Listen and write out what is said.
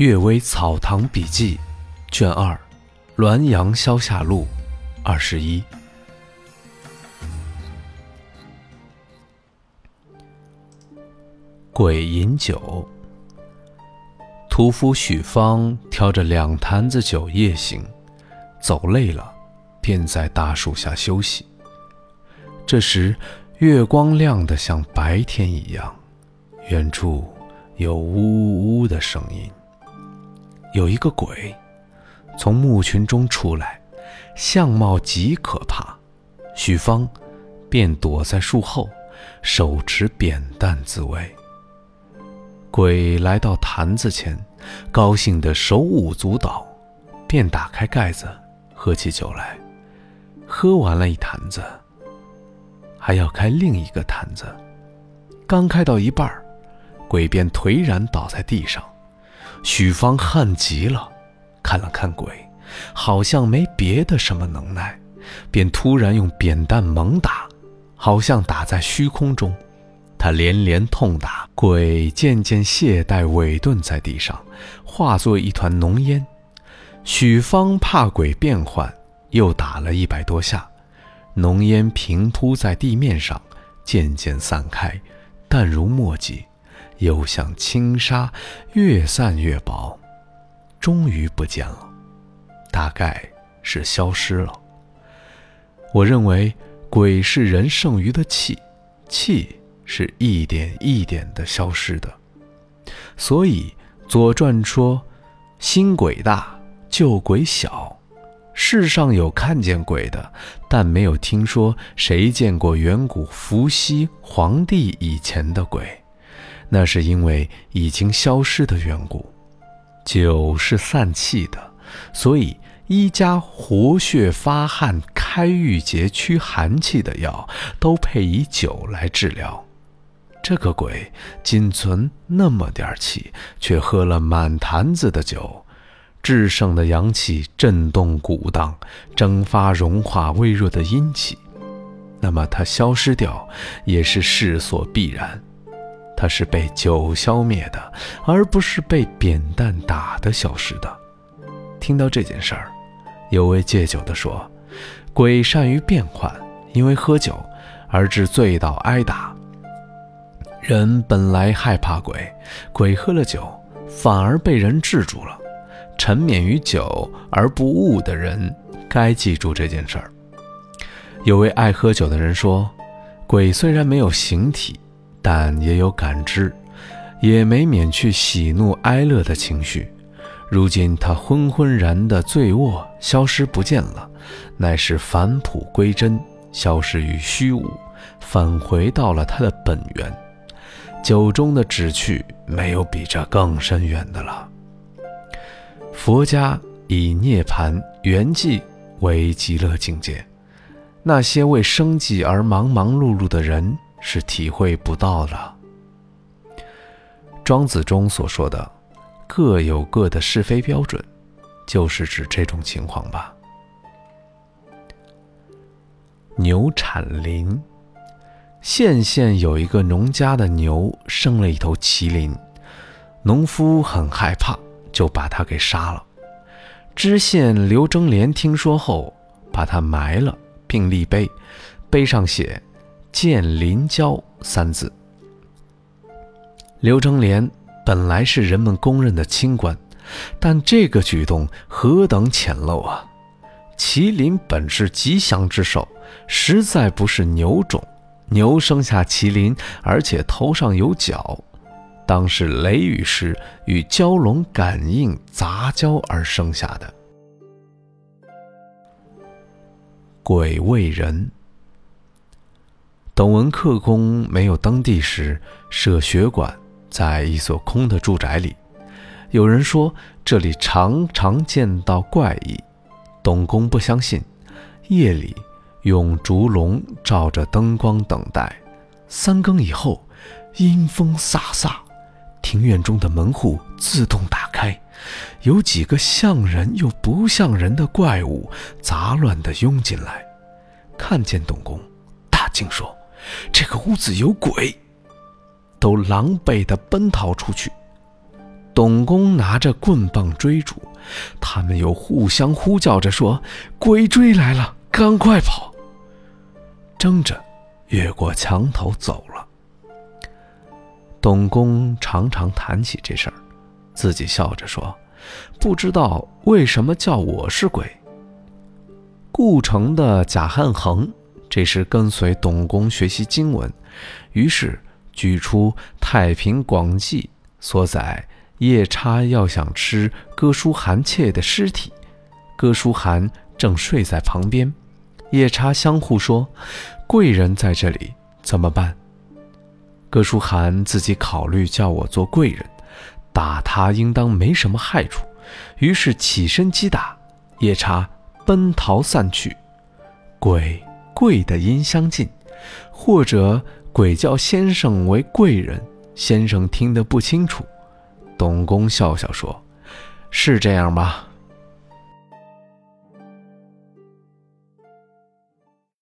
阅微草堂笔记》卷二，《滦阳消夏录》二十一。鬼饮酒。屠夫许芳挑着两坛子酒夜行，走累了，便在大树下休息。这时，月光亮得像白天一样，远处有呜呜呜的声音。有一个鬼从墓群中出来，相貌极可怕。许芳便躲在树后，手持扁担自卫。鬼来到坛子前，高兴得手舞足蹈，便打开盖子，喝起酒来。喝完了一坛子，还要开另一个坛子。刚开到一半，鬼便颓然倒在地上。许芳恨极了，看了看鬼，好像没别的什么能耐，便突然用扁担猛打，好像打在虚空中。他连连痛打，鬼渐渐懈怠萎顿在地上，化作一团浓烟。许芳怕鬼变幻，又打了一百多下，浓烟平铺在地面上，渐渐散开，淡如墨迹。又像轻纱，越散越薄，终于不见了，大概是消失了。我认为鬼是人剩余的气，气是一点一点的消失的，所以《左传》说：“新鬼大，旧鬼小。”世上有看见鬼的，但没有听说谁见过远古伏羲皇帝以前的鬼。那是因为已经消失的缘故。酒是散气的，所以医家活血发汗、开郁结驱寒气的药，都配以酒来治疗。这个鬼仅存那么点气，却喝了满坛子的酒，至盛的阳气震动鼓荡，蒸发融化微弱的阴气。那么它消失掉，也是势所必然。他是被酒消灭的，而不是被扁担打的消失的。听到这件事儿，有位戒酒的说：“鬼善于变换，因为喝酒而致醉倒挨打。人本来害怕鬼，鬼喝了酒反而被人制住了。沉湎于酒而不悟的人，该记住这件事儿。”有位爱喝酒的人说：“鬼虽然没有形体。”但也有感知，也没免去喜怒哀乐的情绪。如今他昏昏然的醉卧消失不见了，乃是返璞归真，消失于虚无，返回到了他的本源。酒中的旨趣，没有比这更深远的了。佛家以涅槃圆寂为极乐境界，那些为生计而忙忙碌碌的人。是体会不到的。庄子中所说的“各有各的是非标准”，就是指这种情况吧。牛产麟，县县有一个农家的牛生了一头麒麟，农夫很害怕，就把它给杀了。知县刘征连听说后，把它埋了，并立碑，碑上写。见林交三字。刘征连本来是人们公认的清官，但这个举动何等浅陋啊！麒麟本是吉祥之兽，实在不是牛种。牛生下麒麟，而且头上有角，当是雷雨时与蛟龙感应杂交而生下的。鬼为人。董文克公没有登第时，设学馆在一所空的住宅里。有人说这里常常见到怪异，董公不相信，夜里用烛笼照着灯光等待。三更以后，阴风飒飒，庭院中的门户自动打开，有几个像人又不像人的怪物杂乱地拥进来，看见董公，大惊说。这个屋子有鬼，都狼狈地奔逃出去。董公拿着棍棒追逐，他们又互相呼叫着说：“鬼追来了，赶快跑！”争着越过墙头走了。董公常常谈起这事儿，自己笑着说：“不知道为什么叫我是鬼。”故城的贾汉衡这时跟随董公学习经文，于是举出《太平广记》所载夜叉要想吃哥舒翰妾的尸体，哥舒翰正睡在旁边，夜叉相互说：“贵人在这里怎么办？”哥舒翰自己考虑叫我做贵人，打他应当没什么害处，于是起身击打夜叉。奔逃散去，鬼贵的音相近，或者鬼叫先生为贵人，先生听得不清楚。董公笑笑说：“是这样吧。”